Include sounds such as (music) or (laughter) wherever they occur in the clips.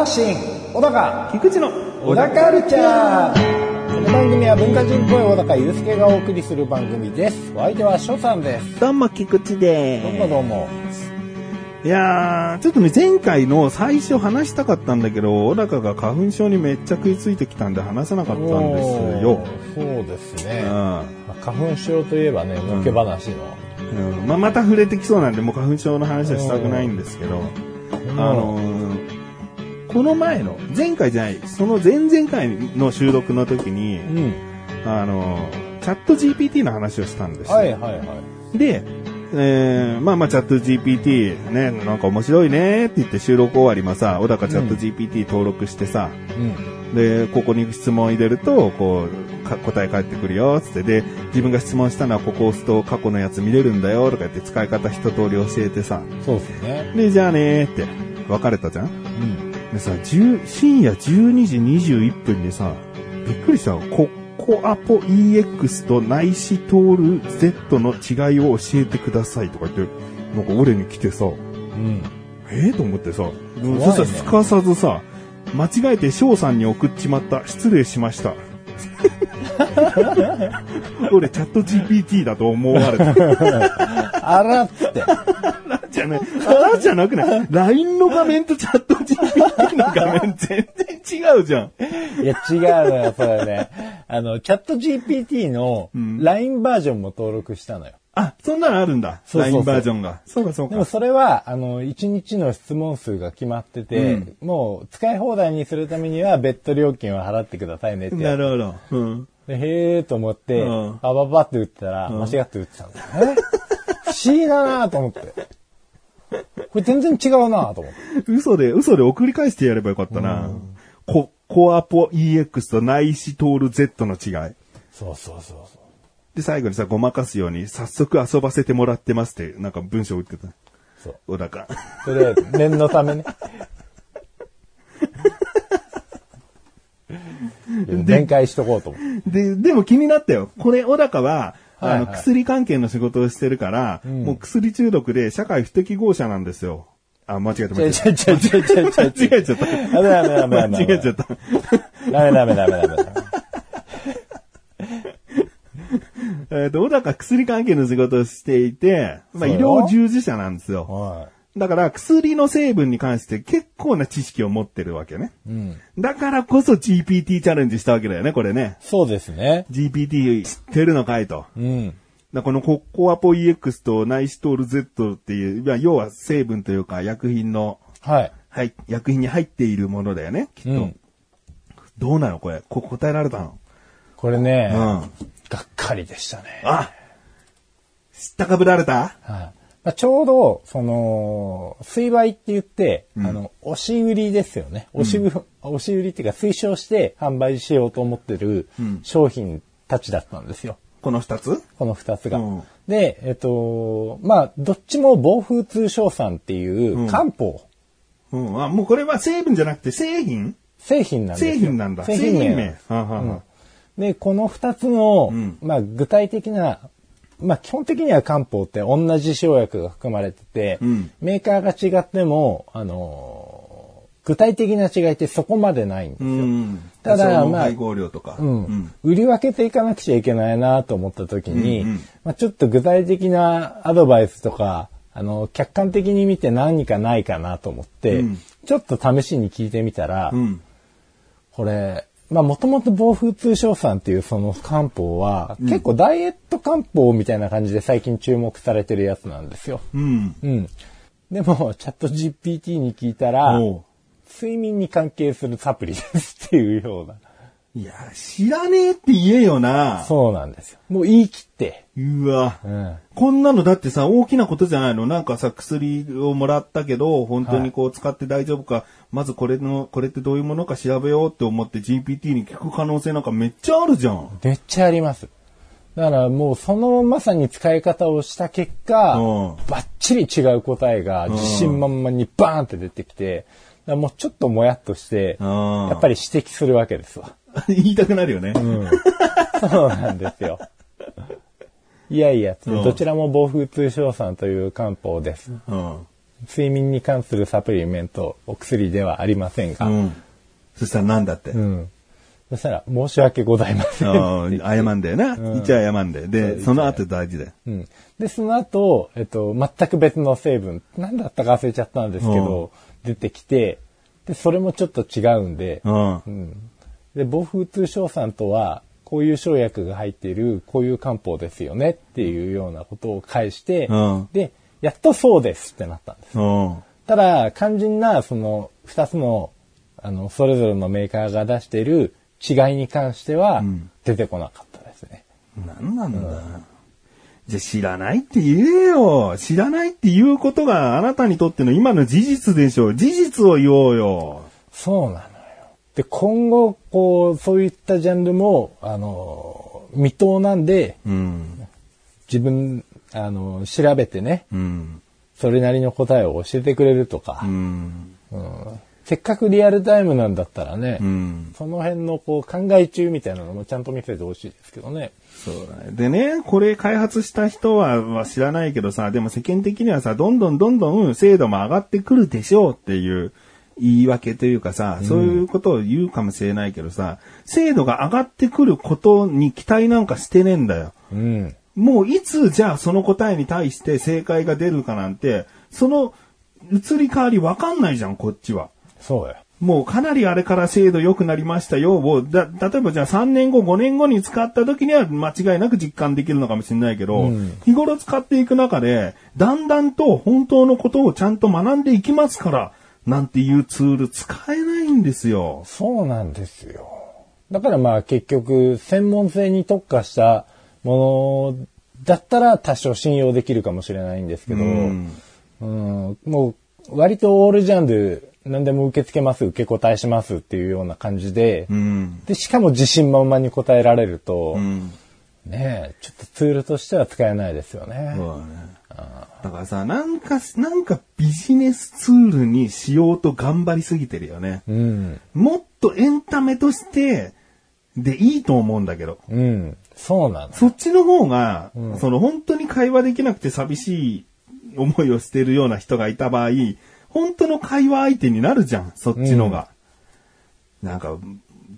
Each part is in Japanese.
発信小高菊池の小高カルチャーこの番組は文化人っぽい小高祐介がお送りする番組です。お相手は翔さんです。どうも菊池でどうもどうも。いやー、ちょっとね、前回の最初話したかったんだけど、小高が花粉症にめっちゃ食いついてきたんで話せなかったんですよ。そうですね。花粉症といえばね儲け話の、うん。うんまあ、また触れてきそうなんで、もう花粉症の話はしたくないんですけど、あのーこの前の、前回じゃない、その前々回の収録の時に、うん。あのーチャット GPT の話をしたんですよ。はいはいはい。で、えーまあまあチャット GPT ね、なんか面白いねって言って収録終わりもさ、小高チャット GPT 登録してさ、うん。で、ここに質問入れると、こう、か答え返ってくるよ、つって、で、自分が質問したのはここ押すと過去のやつ見れるんだよ、とか言って使い方一通り教えてさ、そうですね。で、じゃあねーって、別れたじゃん。うんでさ、10深夜12時21分にさ、びっくりしたの。ココアポ EX とナイシトール Z の違いを教えてくださいとか言って、なんか俺に来てさ、うんええと思ってさ、いねそしたらすかさずさ、間違えて翔さんに送っちまった。失礼しました。(laughs) 俺チャット GPT だと思われた。あらっつってじゃない。あらじゃなくない ?LINE の画面とチャット GPT の画面全然違うじゃん。いや、違うのよ、それね。あの、チャット GPT の LINE バージョンも登録したのよ。あ、そんなのあるんだ。そうそうそう LINE バージョンが。そうかそうでもか。それは、あの、1日の質問数が決まってて、もう使い放題にするためには別途料金を払ってくださいねってなるほど。うん。でへーと思って、うんパパパって打ったら、間違って打ってたんだよ。え？(laughs) 不思議だなと思って。これ全然違うなと思って。嘘で、嘘で送り返してやればよかったな。コ、コアポ EX とナイシトール Z の違い。そうそうそうそう。で、最後にさ、ごまかすように、早速遊ばせてもらってますって、なんか文章打ってた。そう。小高。とりあえず、念のためね。弁解しとこうと思って。で、でも気になったよ。これ、小高は、あの、薬関係の仕事をしてるから、もう薬中毒で社会不適合者なんですよ。あ、間違えた間違えちょいちょいちょいちちょいちた。間違えちゃった。ダメダメダメダメ。間違えちゃった。ダメダメダメダメ。(laughs) えっと、小高薬関係の仕事をしていて、まあ、医療従事者なんですよ。はだから、薬の成分に関して結構な知識を持ってるわけね。い。うん。だからこそ GPT チャレンジしたわけだよね、これね。そうですね。GPT 知ってるのかいと。うん。だこのココアポ EX とナイシトール Z っていう、まあ要は成分というか薬品の、はい。はい、薬品に入っているものだよね、きっと。うんどうなのこれ？こ答えられたの？これね、うん。がっかりでしたね。あ知ったかぶられた？はいまあ、ちょうど、その、水売って言って、あの、押し売りですよね。押し売り、押し売りっていうか推奨して販売しようと思ってる商品たちだったんですよ。この二つ？この二つが。うんで、えっと、まあ、どっちも防風通商産っていう漢方、うん。あ、もうこれは成分じゃなくて製品？製品なんですよ。製品なんだ。製品名。はあはあはあで、この二つの、んまあ、具体的な、まあ、基本的には漢方って同じ生薬が含まれてて、うんメーカーが違っても、あのー具体的な違いってそこまでないんですうよ。ん。ただまあ配合量とか。売り分けていかなくちゃいけないなと思った時に、うんうんまあ、ちょっと具体的なアドバイスとか、あの、客観的に見て何かないかなと思って、うんちょっと試しに聞いてみたら、うん。これ、まあもともと防風通商さんっていうその漢方は、結構ダイエット漢方みたいな感じで最近注目されてるやつなんですよ。うん。うん。でも、チャット GPT に聞いたら、睡眠に関係するサプリですっていうような。いや、知らねえって言えよな。そうなんですよ。もう言い切って。うわ。うん。こんなのだってさ、大きなことじゃないのなんかさ、薬をもらったけど、本当にこう使って大丈夫か、まずこれの、これってどういうものか調べようって思って GPT に聞く可能性なんかめっちゃあるじゃん。めっちゃあります。だからもうそのまさに使い方をした結果、うんバッチリ違う答えが自信満々にバーンって出てきて、もうちょっともやっとして、うんやっぱり指摘するわけですわ。(laughs) 言いたくなるよね。うん。そうなんですよ。いやいや、うんどちらも暴風通商酸という漢方です。うん。睡眠に関するサプリメント、お薬ではありませんが。うん。そしたらなんだって？うん。そしたら、申し訳ございません。うん謝んだよな。うん一応謝んだよ。で、その後大事だよ。うん。で、その後、えっと、全く別の成分、何だったか忘れちゃったんですけど、出てきて、で、それもちょっと違うんで、うん。うん。で、暴風通商酸とは、こういう生薬が入っている、こういう漢方ですよねっていうようなことを返して、うんで、やっとそうですってなったんです。うん。ただ、肝心な、その、二つの、あの、それぞれのメーカーが出している違いに関してはん、出てこなかったですね。なんなんだ。じゃあ知らないって言えよ。知らないっていうことがあなたにとっての今の事実でしょ。事実を言おうよ。そうなのよ。で、今後、こう、そういったジャンルも、あの、未踏なんで、うん。自分、あの、調べてね、うん。それなりの答えを教えてくれるとかう、ん。うんせっかくリアルタイムなんだったらね、うん。その辺のこう考え中みたいなのもちゃんと見せてほしいですけどね。そうだね。でね、これ開発した人はは知らないけどさ、でも世間的にはさ、どんどんどんどん精度も上がってくるでしょうっていう言い訳というかさ、そういうことを言うかもしれないけどさ、精度が上がってくることに期待なんかしてねえんだよ。うん。もういつじゃあその答えに対して正解が出るかなんて、その移り変わりわかんないじゃん、こっちは。そうよ。もうかなりあれから精度良くなりましたよを、だ、例えばじゃあ3年後、5年後に使った時には間違いなく実感できるのかもしれないけど、うん日頃使っていく中で、だんだんと本当のことをちゃんと学んでいきますから、なんていうツール使えないんですよ。そうなんですよ。だからまあ結局、専門性に特化したものだったら多少信用できるかもしれないんですけど、うんうんもう割とオールジャンル何でも受け付けます、受け答えしますっていうような感じで、うん。で、しかも自信満々に答えられると、うん。ねえ、ちょっとツールとしては使えないですよね。そうだね。だからさ、なんか、なんかビジネスツールにしようと頑張りすぎてるよね。うん。もっとエンタメとして、でいいと思うんだけど。うん。そうなの。そっちの方が、その本当に会話できなくて寂しい思いをしてるような人がいた場合、本当の会話相手になるじゃん、そっちのが。なんか、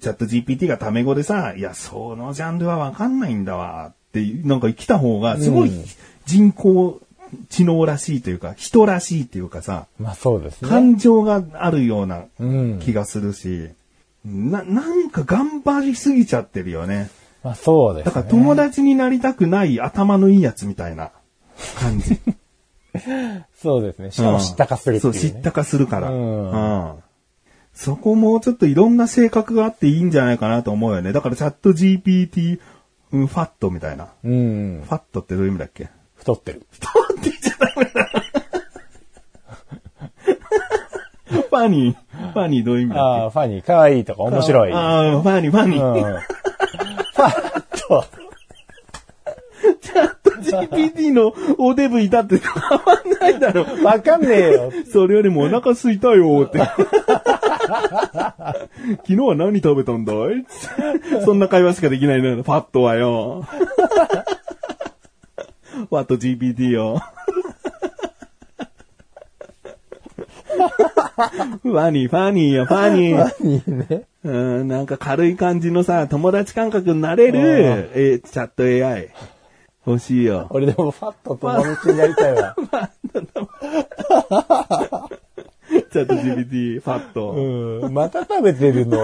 チャット GPT がタメ語でさ、いや、そのジャンルはわかんないんだわ、って、なんか来た方が、すごいうん人工知能らしいというか、人らしいというかさ、まあそうですね。感情があるようなうん。気がするし、な、なんか頑張りすぎちゃってるよね。まあそうですね。だから友達になりたくない頭のいいやつみたいな感じ。そうですね。しかも知ったかするっていう、ね。そう、知ったかするから。うんうんそこもうちょっといろんな性格があっていいんじゃないかなと思うよね。だからチャット GPT、うん、ファットみたいな。うん。ファットってどういう意味だっけ？太ってる。ファニー。ファニーどういう意味だっああ、ファニー、かわいいとかけ面白い。ああ、ファニー、ファニうん。ー。ファッと。チャット GPT のおデブいたって変わんないだろ。(laughs) わかんねえよ。それよりもお腹すいたよって。昨日は何食べたんだい？そんな会話しかできないのよ。ファットはよ。ファット GPT よ。(laughs) ファニー、ファニーよ、ファニー。いいね。うん、なんか軽い感じのさ、友達感覚になれる、え、チャット AI。欲しいよ。俺でもファッと友達になりたいわ。(laughs) チャット GPT、ファット。うん。また食べてるの？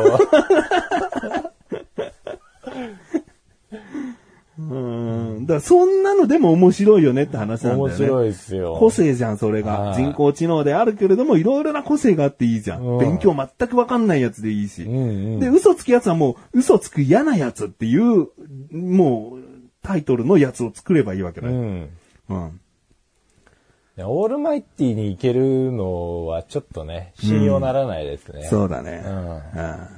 うん。だからそんなのでも面白いよねって話なんだよね。面白いですよ。個性じゃん、それが。はい人工知能であるけれども、いろいろな個性があっていいじゃん。うん勉強全くわかんないやつでいいし。うんうん。で、嘘つくやつはもう、嘘つく嫌なやつっていう、もう、タイトルのやつを作ればいいわけだよ。うん。うん。オールマイティにいけるのはちょっとね、信用ならないですね。そうだね。うんうん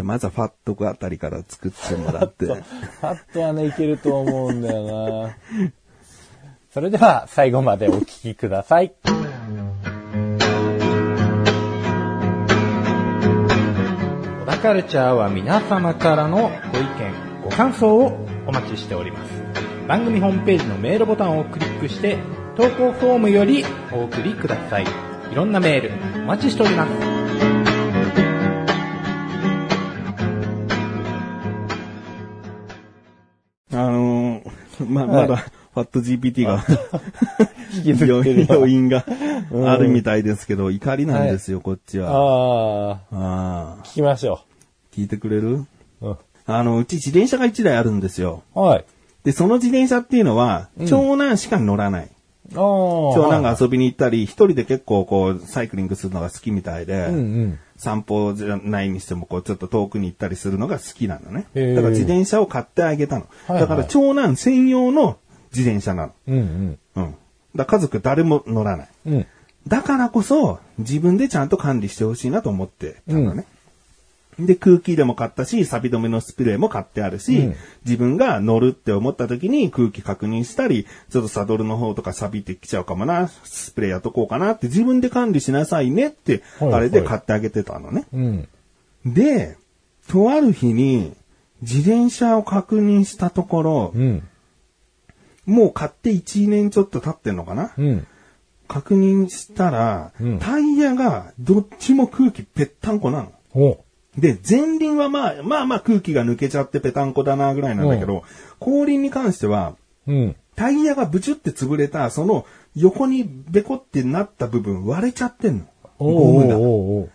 じゃ、まずはファットクあたりから作ってもらって。ファッとはね、いけると思うんだよな。それでは最後までお聞きください。小田カルチャーは皆様からのご意見、ご感想をお待ちしております。番組ホームページのメールボタンをクリックして、投稿フォームよりお送りください。いろんなメール、お待ちしております。ま、まだ、ファット GPT が、(laughs) 引きずってる要因があるみたいですけど、怒りなんですよ、こっちは。ああ。聞きましょ聞いてくれる？う。うん。あの、うち自転車が1台あるんですよ。はい。で、その自転車っていうのは、長男しか乗らない。長男が遊びに行ったり、一人で結構こう、サイクリングするのが好きみたいで、うんうん。散歩じゃないにしても、こう、ちょっと遠くに行ったりするのが好きなのね。だから自転車を買ってあげたの。はいはいだから長男専用の自転車なの。うんうん。うん。だ家族誰も乗らない。うん。だからこそ、自分でちゃんと管理してほしいなと思ってたのね。で、空気でも買ったし、錆止めのスプレーも買ってあるし、うん自分が乗るって思った時に空気確認したり、ちょっとサドルの方とか錆びてきちゃうかもな、スプレーやっとこうかなって自分で管理しなさいねって、はいあれで買ってあげてたのね。うん。で、とある日に、自転車を確認したところ、うん。もう買って1年ちょっと経ってんのかな、うん。確認したら、うんタイヤがどっちも空気ぺったんこなの。おで、前輪はまあ、まあまあ空気が抜けちゃってぺたんこだなぐらいなんだけど、後輪に関しては、うん。タイヤがブチュって潰れた、その横にベコってなった部分割れちゃってんの。ゴムが。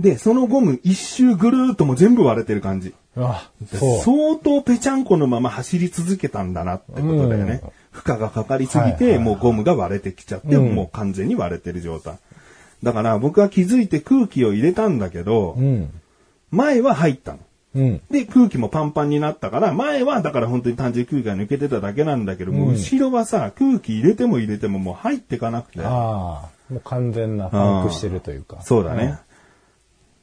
で、そのゴム一周ぐるーっともう全部割れてる感じ。あ、そう。相当ぺちゃんこのまま走り続けたんだなってことだよね。うん負荷がかかりすぎて、はいはいはいもうゴムが割れてきちゃって、うんもう完全に割れてる状態。だから僕は気づいて空気を入れたんだけど、うん。前は入ったの。うん。で、空気もパンパンになったから、前はだから本当に単純に空気が抜けてただけなんだけども、うん後ろはさ、空気入れても入れてももう入ってかなくて。ああ、もう完全なパンクしてるというか。そうだね。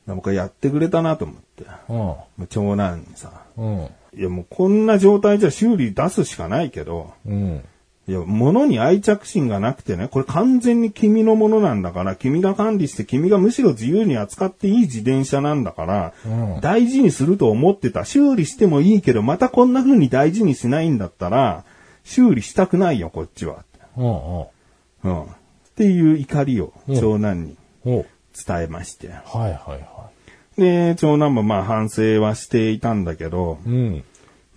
僕はやってくれたなと思って。うん。もう長男にさ、うん。いやもうこんな状態じゃ修理出すしかないけど、うん。いや、物に愛着心がなくてね、これ完全に君のものなんだから、君が管理して君がむしろ自由に扱っていい自転車なんだから、うん大事にすると思ってた。修理してもいいけど、またこんな風に大事にしないんだったら、修理したくないよ、こっちは。うん。うん。うん。っていう怒りをうん長男にお伝えまして。はいはいはで、長男もまあ反省はしていたんだけど、い。うん。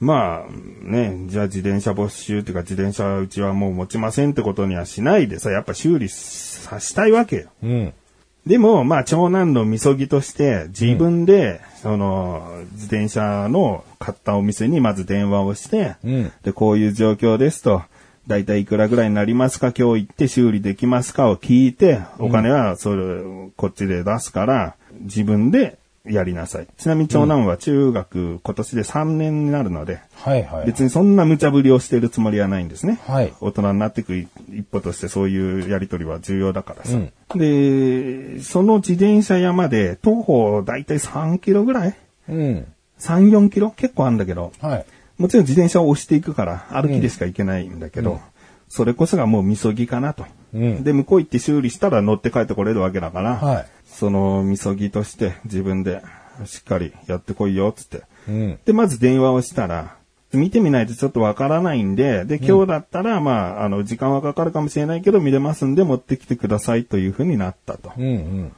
まあね、じゃあ自転車没収っていうか自転車うちはもう持ちませんってことにはしないでさ、やっぱ修理さしたいわけよ。うん。でも、まあ長男のみそぎとして自分で、その自転車の買ったお店にまず電話をして、うん。で、こういう状況ですと、だいたいいくらぐらいになりますか今日行って修理できますかを聞いて、お金はそれ、こっちで出すから、自分でやりなさい。ちなみに長男は中学、今年で3年になるので、はいはい。別にそんな無茶ぶりをしてるつもりはないんですね。はい大人になっていく一歩としてそういうやりとりは重要だからさ。うんで、その自転車屋まで徒歩だいたい3キロぐらい？うん。?3、4キロ？結構あるんだけど、はい。もちろん自転車を押していくから歩きでしか行けないんだけど、うんそれこそがもうみそぎかなと。うん。で、向こう行って修理したら乗って帰ってこれるわけだから、はい。そのみそぎとして自分でしっかりやってこいよ、つって。うん。で、まず電話をしたら、見てみないとちょっとわからないんで、で、今日だったら、まあ、あの、時間はかかるかもしれないけど、見れますんで、持ってきてくださいというふうになったと。うんうん。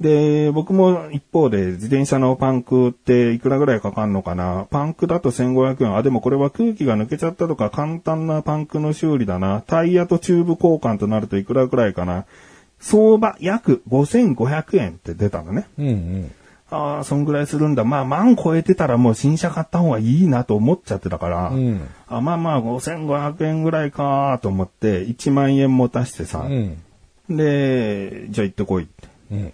で、僕も一方で、自転車のパンクっていくらぐらいかかるのかなパンクだと1500円。あ、でもこれは空気が抜けちゃったとか、簡単なパンクの修理だな。タイヤとチューブ交換となるといくらぐらいかな相場約5500円って出たのね。うんうん。ああ、そんぐらいするんだ。まあ、万超えてたらもう新車買った方がいいなと思っちゃってたから、うん。あまあまあ、5500円ぐらいかと思って、1万円持たしてさ、うん。で、じゃあ行ってこいって。うん。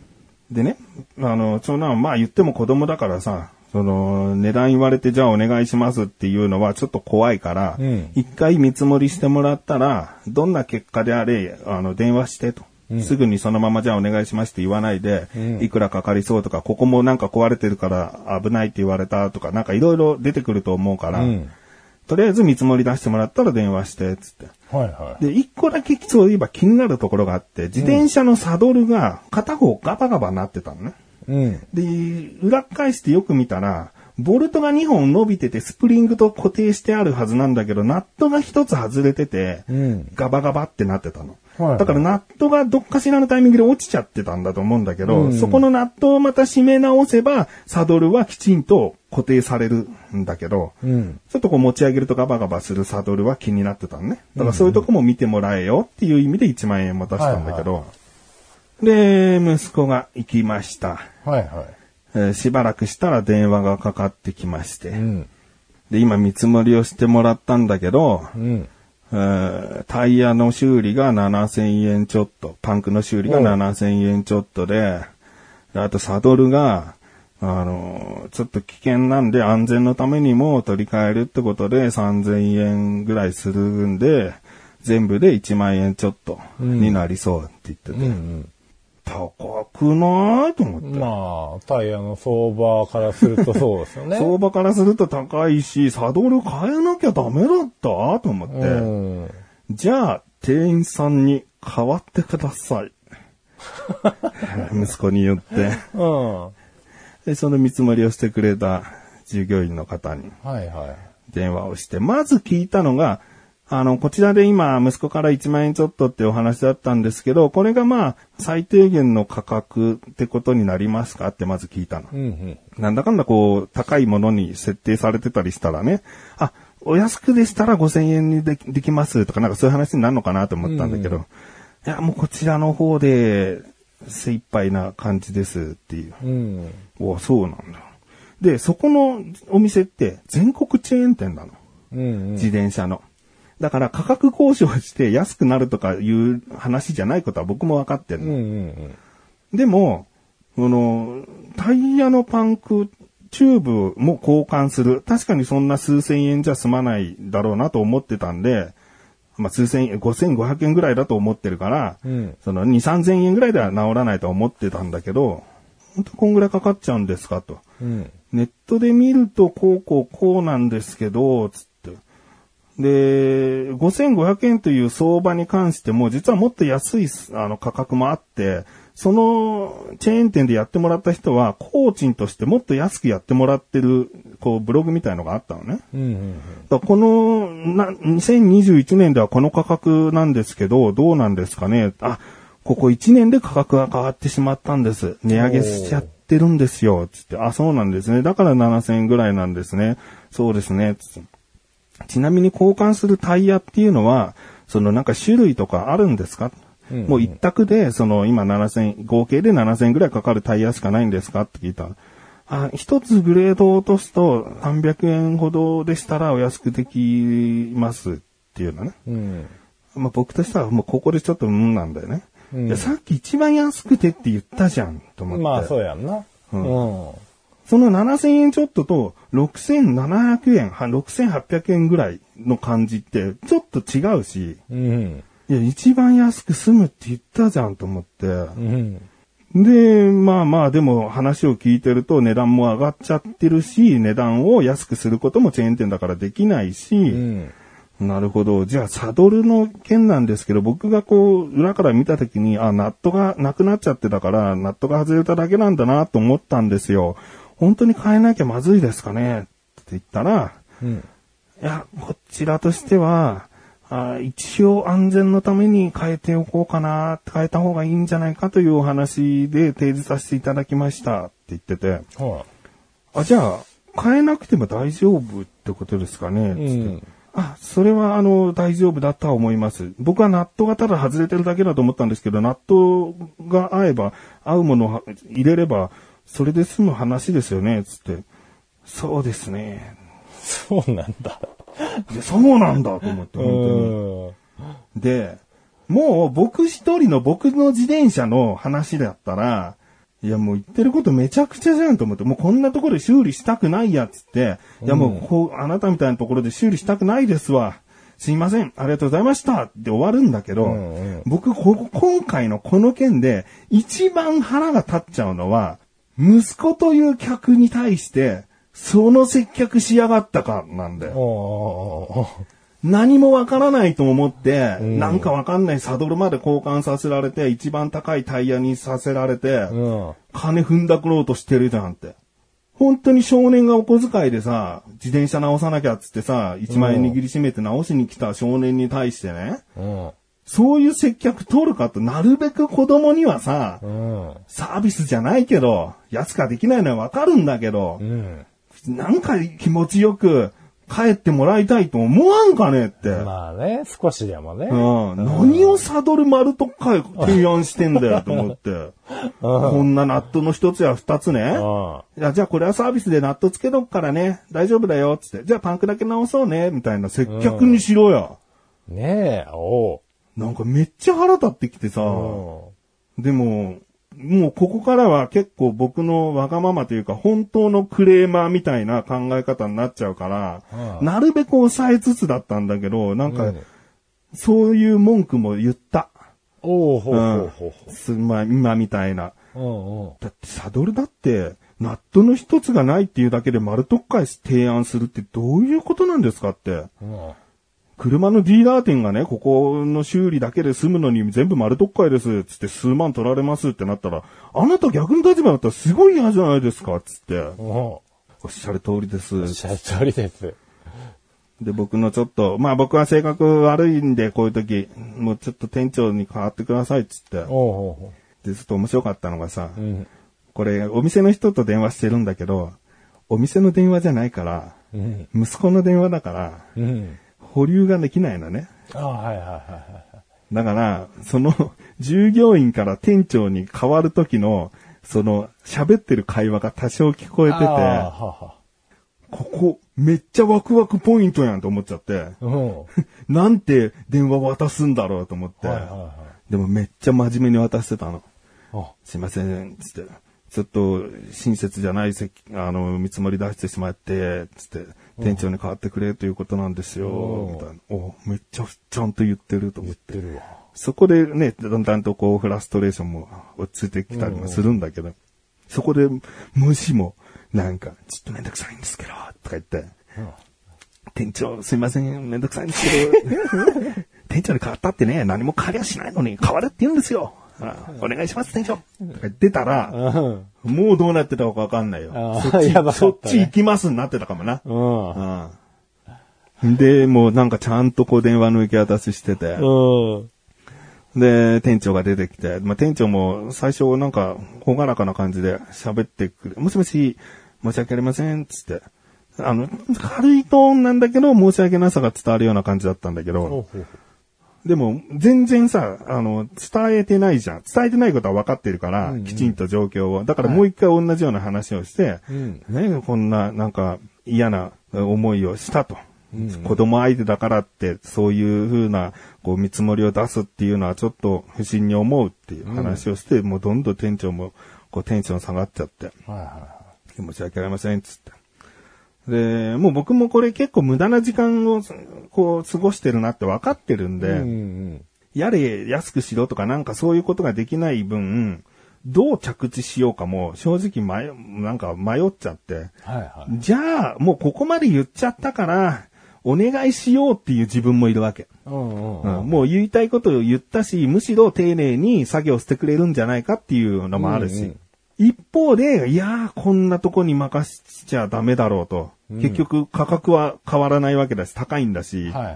でね、あの、長男はまあ言っても子供だからさ、その、値段言われてじゃあお願いしますっていうのはちょっと怖いからうん、一、回見積もりしてもらったら、どんな結果であれ、あの、電話してと。すぐにそのままじゃあお願いしますって言わないで、うんいくらかかりそうとか、ここもなんか壊れてるから危ないって言われたとか、なんかいろいろ出てくると思うから、うん。とりあえず見積もり出してもらったら電話して、つって。はいはで、一個だけそういえば気になるところがあって、自転車のサドルが片方ガバガバなってたのね。い。うん。で、裏返してよく見たら、ボルトが2本伸びててスプリングと固定してあるはずなんだけど、ナットが1つ外れてて、うん。ガバガバってなってたの。はいだからナットがどっかしらのタイミングで落ちちゃってたんだと思うんだけど、うんそこのナットをまた締め直せば、サドルはきちんと固定されるんだけど、うん。ちょっとこう持ち上げるとガバガバするサドルは気になってたのね。だからそういうとこも見てもらえよっていう意味で1万円も出したんだけど、で、息子が行きました。はいはい。えーしばらくしたら電話がかかってきまして、うん。で、今見積もりをしてもらったんだけど、うん。えータイヤの修理が7000円ちょっと、パンクの修理がう。ん7000円ちょっとで、であとサドルが、あのーちょっと危険なんで安全のためにも取り替えるってことで3000円ぐらいするんで、全部で1万円ちょっとになりそうって言ってて、うん。高くない？と思って。まあ、タイヤの相場からするとそうですよね。相場からすると高いし、サドル変えなきゃダメだった？と思って。うん。じゃあ、店員さんに代わってください。(laughs) 息子に言って。うん。はで、その見積もりをしてくれた従業員の方にいはい。電話をして、まず聞いたのが、あの、こちらで今、息子から1万円ちょっとってお話だったんですけど、これがまあ、最低限の価格ってことになりますかってまず聞いたの。うんうん。なんだかんだこう、高いものに設定されてたりしたらね、あ、お安くでしたら5000円にできできますとかなんかそういう話になるのかなと思ったんだけど、いや、もうこちらの方で精一杯な感じですっていう。うん。おそうなんだ。で、そこのお店って全国チェーン店なの。うんうん。自転車の。だから価格交渉して安くなるとかいう話じゃないことは僕も分かってるの。うんうんでも、この、タイヤのパンク、チューブも交換する。確かにそんな数千円じゃ済まないだろうなと思ってたんで、まあ数千円、5500円ぐらいだと思ってるから、うんその2、3000円ぐらいでは治らないと思ってたんだけど、本当こんぐらいかかっちゃうんですかと。うん。ネットで見るとこうこうこうなんですけど、つって。で、5500円という相場に関しても、実はもっと安いあの価格もあって、そのチェーン店でやってもらった人は、コーチンとしてもっと安くやってもらってる、こう、ブログみたいのがあったのね。うんうん。だからこのな、2021年ではこの価格なんですけど、どうなんですかねあ、ここ1年で価格が変わってしまったんです。値上げしちゃってるんですよ。つって、あ、そうなんですね。だから7000円ぐらいなんですね。そうですね。つってちなみに交換するタイヤっていうのは、そのなんか種類とかあるんですか、うんもう一択で、その今7000、合計で7000円ぐらいかかるタイヤしかないんですか？って聞いたらあ、一つグレードを落とすと300円ほどでしたらお安くできますっていうのね。うん。まあ僕としてはもうここでちょっとうんなんだよね。うんいやさっき一番安くてって言ったじゃんと思って。まあ、そうやんな。うんうん。その7000円ちょっとと6700円、は6800円ぐらいの感じってちょっと違うし、うん。いや、一番安く済むって言ったじゃんと思って。うん。で、まあまあ、でも話を聞いてると値段も上がっちゃってるし、値段を安くすることもチェーン店だからできないし、うん。なるほど。じゃあ、サドルの件なんですけど、僕がこう、裏から見たときに、あ、ナットがなくなっちゃってたから、ナットが外れただけなんだなと思ったんですよ。本当に変えなきゃまずいですかね？って言ったら、うん。いや、こちらとしては、あ一応安全のために変えておこうかな、変えた方がいいんじゃないかというお話で提示させていただきましたって言ってて、はあ、じゃあ、変えなくても大丈夫ってことですかね、つって。あ、それはあの、大丈夫だとは思います。僕はナットがただ外れてるだけだと思ったんですけど、ナットが合えば、合うものを入れれば、それで済む話ですよね、つって。そうですね。そうなんだ。いやそうなんだと思って、う本当に。ん。で、もう僕一人の僕の自転車の話だったら、いやもう言ってることめちゃくちゃじゃんと思って、もうこんなところで修理したくないやっつって、いやもうこう、あなたみたいなところで修理したくないですわ。すいません、ありがとうございましたって終わるんだけど、うんうん僕ここ、今回のこの件で一番腹が立っちゃうのは、息子という客に対して、その接客しやがったかなんだよ。お何もわからないと思って、んなんかわかんないサドルまで交換させられて、一番高いタイヤにさせられて、うん。金踏んだくろうとしてるじゃんって。本当に少年がお小遣いでさ、自転車直さなきゃっつってさ、1万円握りしめて直しに来た少年に対してね、うん。そういう接客取るかと、なるべく子供にはさ、うん。サービスじゃないけど、安くはできないのはわかるんだけどう、ん。なんか気持ちよく帰ってもらいたいと思わんかねって。まあね、少しでもね。うん、何をサドル丸とか提案してんだよ (laughs) と思って。こんなナットの一つや二つね。ういや、じゃあこれはサービスでナットつけとくからね。大丈夫だよ。つって。じゃあパンクだけ直そうね。みたいな接客にしろよ。ん。ねえ、おなんかめっちゃ腹立ってきてさ。う。でも、もうここからは結構僕のわがままというか本当のクレーマーみたいな考え方になっちゃうから、うんなるべく抑えつつだったんだけど、なんかうん、そういう文句も言った。おうほうほうほうすまあ、今みたいな。ほう。うんだってサドルだって、ナットの一つがないっていうだけで丸特会提案するってどういうことなんですかって。車のディーラー店がね、ここの修理だけで済むのに全部丸特会です、つって数万取られますってなったら、あなた逆の立場だったらすごい嫌じゃないですか、つって。おおっしゃる通りです。っしゃる通りです。で、僕のちょっと、まあ僕は性格悪いんで、こういう時、もうちょっと店長に変わってください、つって。おうほうほで、ちょっと面白かったのがさ、う。うん。これ、お店の人と電話してるんだけど、お店の電話じゃないから、うん。息子の電話だから、うん。保留ができないのね。ああ、はいはいはいはい。だから、その、(laughs) 従業員から店長に変わる時の、その、喋ってる会話が多少聞こえてて、ははここ、めっちゃワクワクポイントやんと思っちゃって、(laughs) なんて電話渡すんだろうと思って、いはいはでもめっちゃ真面目に渡してたの。すいません、つって。ちょっと、親切じゃないせあの、見積もり出してしまって、つって、店長に変わってくれということなんですよ、うんみたいな。お、めっちゃ、ちゃんと言ってると思って。言ってるわ。そこでね、だんだんとこう、フラストレーションも落ち着いてきたりもするんだけど、そこで、無視も、なんか、ちょっとめんどくさいんですけど、とか言って、店長、すいません、めんどくさいんですけど、(laughs) 店長に変わったってね、何も変わりはしないのに、変わるって言うんですよ。あお願いします、店長。とか言ってたら、うん。もうどうなってたかわかんないよ。そっち、(laughs) ねそっち行きますになってたかもな。うん。うん。で、もうなんかちゃんとこう電話の受け渡ししてて、うん。で、店長が出てきて、まあ、店長も最初なんか、ほがらかな感じで喋ってくる。もしもし、申し訳ありません、つって。あの、軽いトーンなんだけど、申し訳なさが伝わるような感じだったんだけど、ほうほうでも、全然さ、あの、伝えてないじゃん。伝えてないことは分かってるから、きちんと状況を。だからもう一回同じような話をして、うんね、こんな、なんか、嫌な思いをしたと。子供相手だからって、そういう風な、こう、見積もりを出すっていうのはちょっと不審に思うっていう話をして、もうどんどん店長も、こう、テンション下がっちゃって、はいは申し訳ありません、つって。で、もう僕もこれ結構無駄な時間を、こう、過ごしてるなって分かってるんで、いはい。うんうん。やれ安くしろとかなんかそういうことができない分、どう着地しようかも正直迷、なんか迷っちゃって。はいはい。じゃあ、もうここまで言っちゃったから、お願いしようっていう自分もいるわけ。もう言いたいことを言ったし、むしろ丁寧に作業してくれるんじゃないかっていうのもあるし。うんうん一方で、いやー、こんなとこに任しちゃダメだろうと。結局価格は変わらないわけだし、高いんだし。はいはい。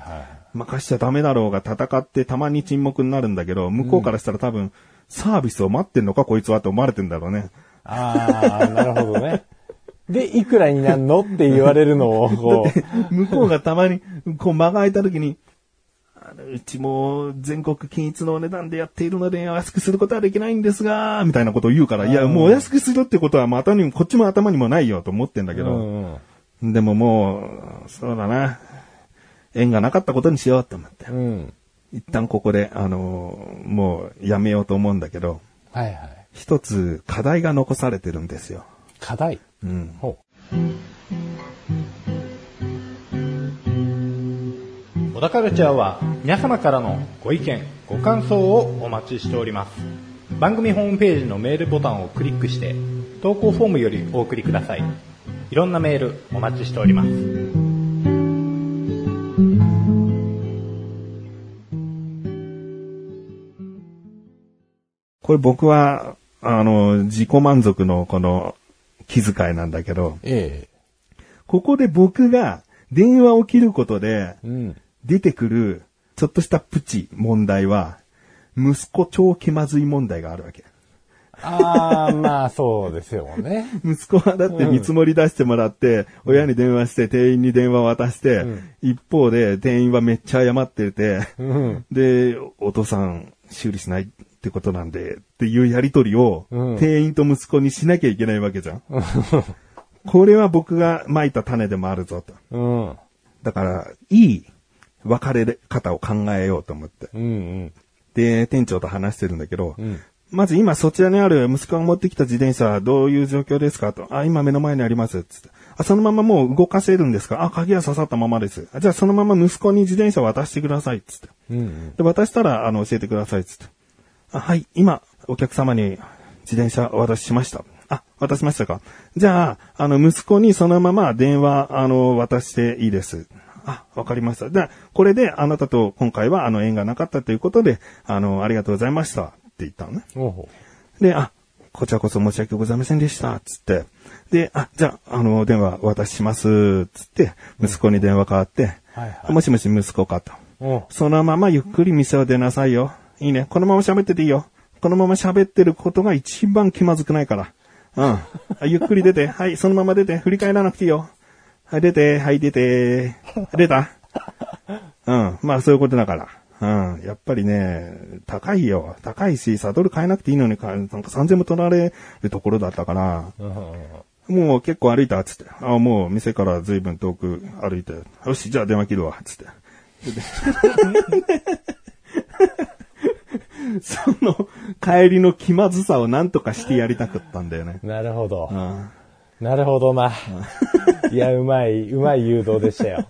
任しちゃダメだろうが戦ってたまに沈黙になるんだけど、向こうからしたら多分、サービスを待ってんのかこいつはって思われてんだろうね。ああ、なるほどね。で、いくらになんのって言われるのを、こう。(laughs) 向こうがたまに、こう間が空いた時に、うちも全国均一のお値段でやっているので安くすることはできないんですが、みたいなことを言うから、いや、もうお安くするってことはまたにも、こっちも頭にもないよと思ってんだけうど。でももう、そうだな、縁がなかったことにしようって思って。うん。一旦ここで、あのーもうやめようと思うんだけど、はいはい。一つ課題が残されてるんですよ。課題？うん。ほう。小田カルチャーは皆様からのご意見ご感想をお待ちしております。番組ホームページのメールボタンをクリックして投稿フォームよりお送りください。いろんなメールお待ちしております。これ僕はあの自己満足のこの気遣いなんだけど、ええ、ここで僕が電話を切ることで、出てくるちょっとしたプチ問題は、息子超気まずい問題があるわけ。ああ、まあそうですよね。(laughs) 息子はだって見積もり出してもらって、親に電話して、店員に電話渡して、ん一方で店員はめっちゃ謝ってて、うん。で、お父さん修理しないってことなんで、っていうやりとりを、うん店員と息子にしなきゃいけないわけじゃん。これは僕が蒔いた種でもあるぞと。うん。だから、いい別れ方を考えようと思って。うんうん。で、店長と話してるんだけど、うん。まず今そちらにある息子が持ってきた自転車どういう状況ですかと。あ、今目の前にあります。つって。あ、そのままもう動かせるんですか？あ、鍵は刺さったままです。あじゃあそのまま息子に自転車渡してください。つって。うん。で、渡したら、あの、教えてください。つって。あ、はい、今、お客様に自転車お渡ししました。あ、渡しましたか？じゃあ、あの、息子にそのまま電話、あの、渡していいです。あ、わかりました。じゃあ、これであなたと今回は、あの、縁がなかったということで、あの、ありがとうございました。って言ったのね。で、あ、こちらこそ申し訳ございませんでした。つって。で、あ、じゃあ、あの、電話お渡しします。つって、息子に電話変わって、はいはいもしもし息子かと。おそのままゆっくり店を出なさいよ。いいね。このまま喋ってていいよ。このまま喋ってることが一番気まずくないから。うん。あゆっくり出て。はい、そのまま出て。振り返らなくていいよ。はい、出て。はい、出て。(laughs) 出た？うん。まあ、そういうことだから。うん。やっぱりね、高いよ。高いし、サドル買えなくていいのに、かなんか3000も取られるところだったから、もう結構歩いたっつって。あもう店から随分遠く歩いて。よし、じゃあ電話切るわ。つって。(laughs) その帰りの気まずさを何とかしてやりたかったんだよね。なるほどう。んなるほどな。いや、うまい、うまい誘導でしたよ。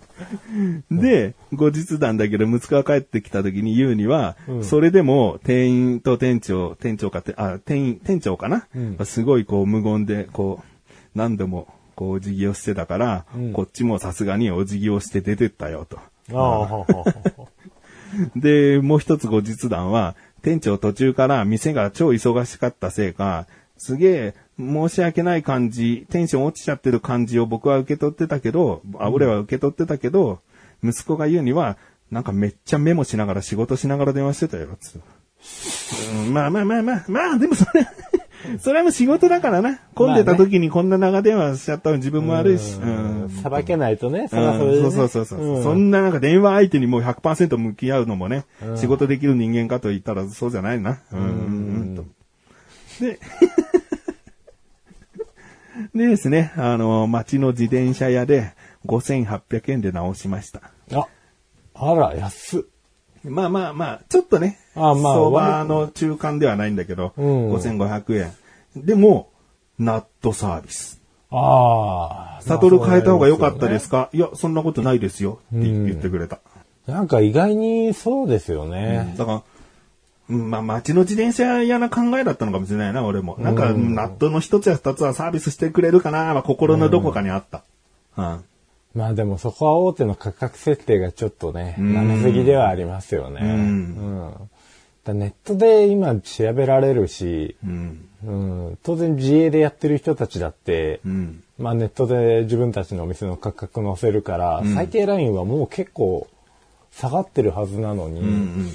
(laughs) で、後日談だけど、息子が帰ってきた時に言うには、それでも店員と店長、店長かって、あ、店員、店長かな、すごいこう無言で、こう、何度も、こう、お辞儀をしてたから、こっちもさすがにお辞儀をして出てったよと。(laughs) で、もう一つ後日談は、店長途中から店が超忙しかったせいか、すげえ申し訳ない感じ、テンション落ちちゃってる感じを僕は受け取ってたけど、あ、俺は受け取ってたけど、息子が言うには、なんかめっちゃメモしながら仕事しながら電話してたよ、つって。うんまあまあまあまあ、まあでもそれ、それはもう仕事だからな。混んでた時にこんな長電話しちゃったの自分も悪いし。うん。う。さばけないとね、そそれで、ね。うんそうそうそうそう、ん。そんななんか電話相手にもう100%向き合うのもね、仕事できる人間かと言ったらそうじゃないな。で、(laughs) でですね、あの、街の自転車屋で5800円で直しました。あ、あら、安っ。まあまあまあ、ちょっとね、あまあ相場の中間ではないんだけど、うん5500円。でも、ナットサービス。ああ。サドル変えた方が良かったですか？か、いや、そんなことないですよ。って言ってくれた。なんか意外にそうですよね。だから、うんまあ、街の自転車屋な考えだったのかもしれないな、俺も。なんか、ナットの一つや二つはサービスしてくれるかな、まあ、心のどこかにあった。うん。まあでもそこは大手の価格設定がちょっとね、舐めすぎではありますよね。んうんだネットで今調べられるし、うん。うん、当然自営でやってる人たちだって、うん。まあネットで自分たちのお店の価格載せるから、最低ラインはもう結構下がってるはずなのに、うん。うん。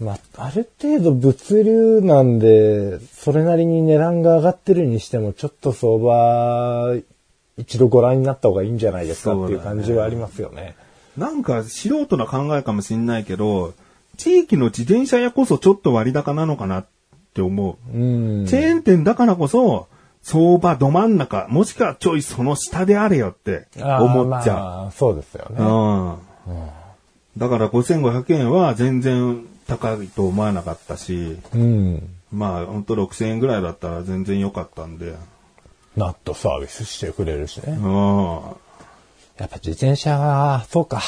まあ、ある程度物流なんで、それなりに値段が上がってるにしても、ちょっと相場、一度ご覧になった方がいいんじゃないですかっていう感じはありますよね。なんか、素人の考えかもしんないけど、地域の自転車屋こそちょっと割高なのかなって思う。うん。チェーン店だからこそ、相場ど真ん中、もしくはちょいその下であれよって思っちゃう。まあそうですよね。うん。だから5500円は全然高いと思わなかったし、うん。まあ本当6000円ぐらいだったら全然良かったんで。ナットサービスしてくれるしね。うん。やっぱ自転車は、そうか。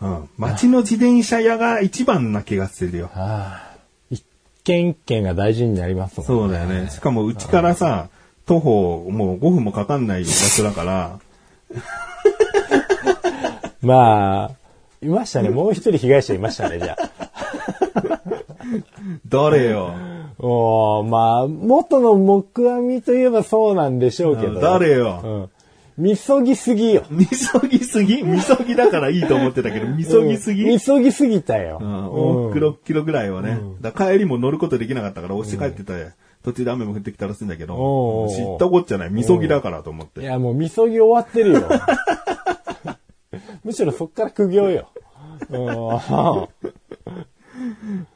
うん。街の自転車屋が一番な気がするよ。ああ。一軒一軒が大事になりますもんね。そうだよね。しかもうちからさ、徒歩もう5分もかかんない場所だから、(laughs) まあ、いましたね。もう一人被害者いましたね、じゃあ。誰よ？おーまあ、元の木阿弥といえばそうなんでしょうけど。誰よ？うん。みそぎすぎよ。(laughs) みそぎすぎ？みそぎだからいいと思ってたけど、みそぎすぎ、うんみそぎすぎたよ。うん、往復6キロぐらいはね。だから帰りも乗ることできなかったから押して帰ってたよ。途中で雨も降ってきたらしいんだけど、おうおう知ったこっちゃない。みそぎだからと思って。いや、もうみそぎ終わってるよ。(laughs) むしろそっから苦行よ。(laughs) うん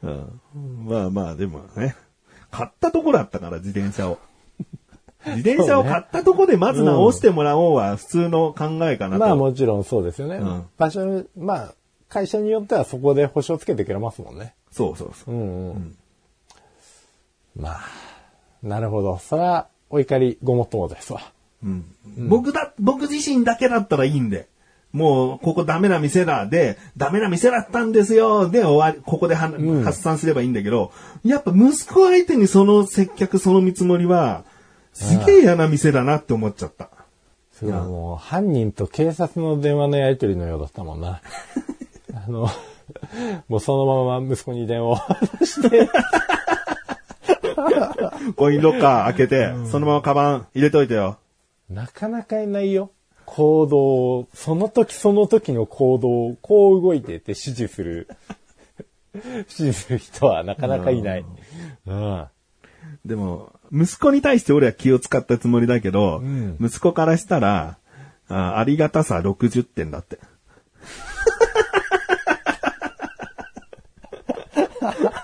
うんまあまあ、でもね。買ったとこだったから、自転車を。(laughs) 自転車を買ったとこでまず直してもらおうは普通の考えかなと。まあもちろんそうですよね。うん場所に、まあ、会社によってはそこで保証つけてくれますもんね。そうそうそう。うんうん。まあ、なるほど。それは、お怒りごもっともですわ。うん僕だ、僕自身だけだったらいいんで。もう、ここダメな店だ。で、ダメな店だったんですよ。で、終わり、ここでは、発散すればいいんだけど、やっぱ息子相手にその接客、その見積もりは、すげえ嫌な店だなって思っちゃった。それはもう、犯人と警察の電話のやり取りのようだったもんな。(laughs) あの、もうそのまま息子に電話をして、コインロッカー開けて、そのままカバン入れといてよ。なかなかいないよ。行動を、その時その時の行動をこう動いてって指示する、(laughs) 指示する人はなかなかいない。うん。でも、息子に対して俺は気を使ったつもりだけど、ん息子からしたら、あありがたさ60点だって。(laughs)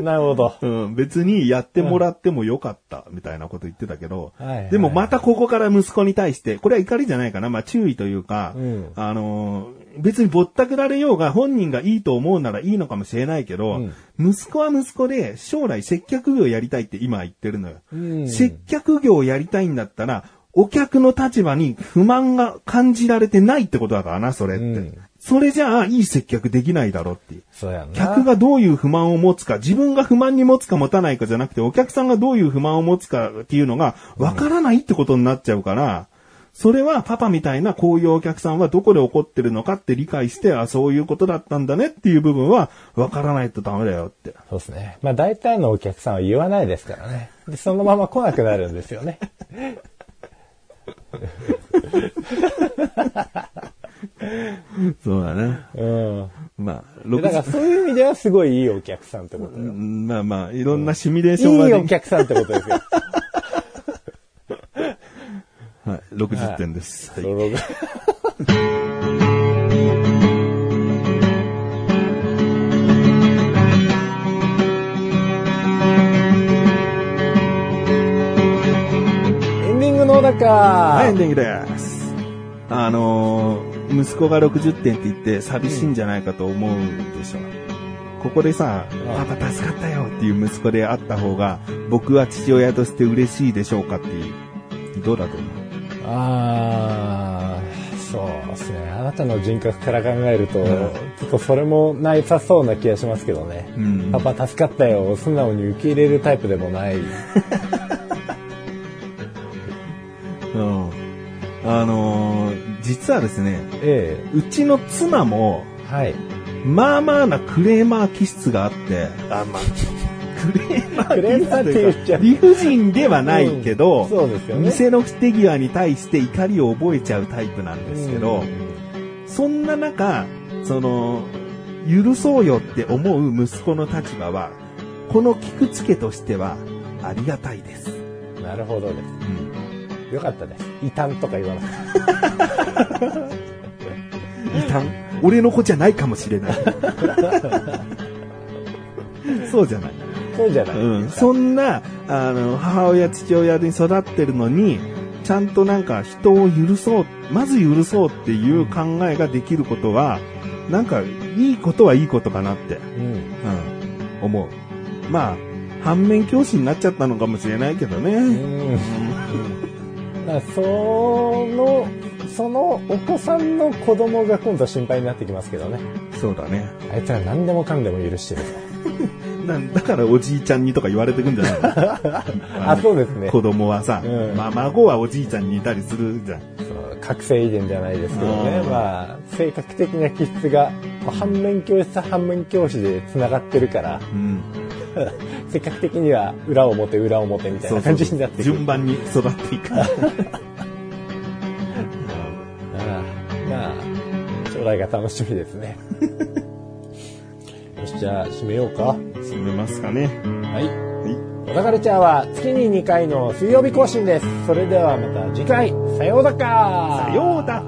(laughs) なるほど。うん、別にやってもらってもよかった、みたいなこと言ってたけど、はいはいはい。でもまたここから息子に対して、これは怒りじゃないかな、まあ注意というか、うん。あのー別にぼったくられようが本人がいいと思うならいいのかもしれないけど、息子は息子で将来接客業やりたいって今言ってるのよ。うん。接客業をやりたいんだったら、お客の立場に不満が感じられてないってことだからな、それって。うんそれじゃあ、いい接客できないだろうっていう。そうやんな。客がどういう不満を持つか、自分が不満に持つか持たないかじゃなくて、お客さんがどういう不満を持つかっていうのが、わからないってことになっちゃうから、それはパパみたいなこういうお客さんはどこで怒ってるのかって理解して、あ、そういうことだったんだねっていう部分は、わからないとダメだよって。そうですね。まあ大体のお客さんは言わないですからね。で、そのまま来なくなるんですよね。(laughs) (laughs) そうだね。うん。まあ、でだからそういう意味ではすごいいいお客さんってことよ。うんまあまあ、いろんなシミュレーいションはいでお客さんってことですよ。(laughs) はい、60点です。はいロロがエンディングの小高はい、エンディングです。あのー息子が60点って言って寂しいんじゃないかと思うでしょ。ここでさ、パパ助かったよっていう息子であった方が、僕は父親として嬉しいでしょうかっていう。どうだと思う？ああ、そうですね。あなたの人格から考えると、ちょっとそれもないさそうな気がしますけどね。うんパパ助かったよ。素直に受け入れるタイプでもない。(laughs) うん。あのー実はですね、えうちの妻も、え。はい。まあまあなクレーマー気質があって、あ、まあ、クレーマーって言っちゃう理不尽ではないけど、うんそうですよね店の不手際に対して怒りを覚えちゃうタイプなんですけど、そんな中、その、許そうよって思う息子の立場は、この聞くつけとしては、ありがたいです。なるほどです。うんよかったです。異端とか言わなくて。異端？俺の子じゃないかもしれない。そうじゃない。そうじゃない。うん、そんな、あの、母親、父親に育ってるのに、ちゃんとなんか人を許そう、まず許そうっていう考えができることは、なんか、いいことはいいことかなって、うん。うん、思う。まあ、反面教師になっちゃったのかもしれないけどね。うん。その、そのお子さんの子供が今度心配になってきますけどね。そうだね。あいつら何でもかんでも許してると。(laughs) なんだからおじいちゃんにとか言われてくんじゃないの？(laughs) あ、そうですね。子供はさ、うんまあ、孫はおじいちゃんにいたりするじゃん。そう覚醒遺伝じゃないですけどねう。んまあ、性格的な気質が、反面教師と反面教師で繋がってるから、うん。(laughs) 性格的には裏表裏表みたいな感じになって。順番に育っていく。(laughs) まあ、将来が楽しみですね。(laughs) よし、じゃあ、締めようか。締めますかね。はい。はい。小田カルチャーは月に2回の水曜日更新です。それではまた次回、さようだかさようだ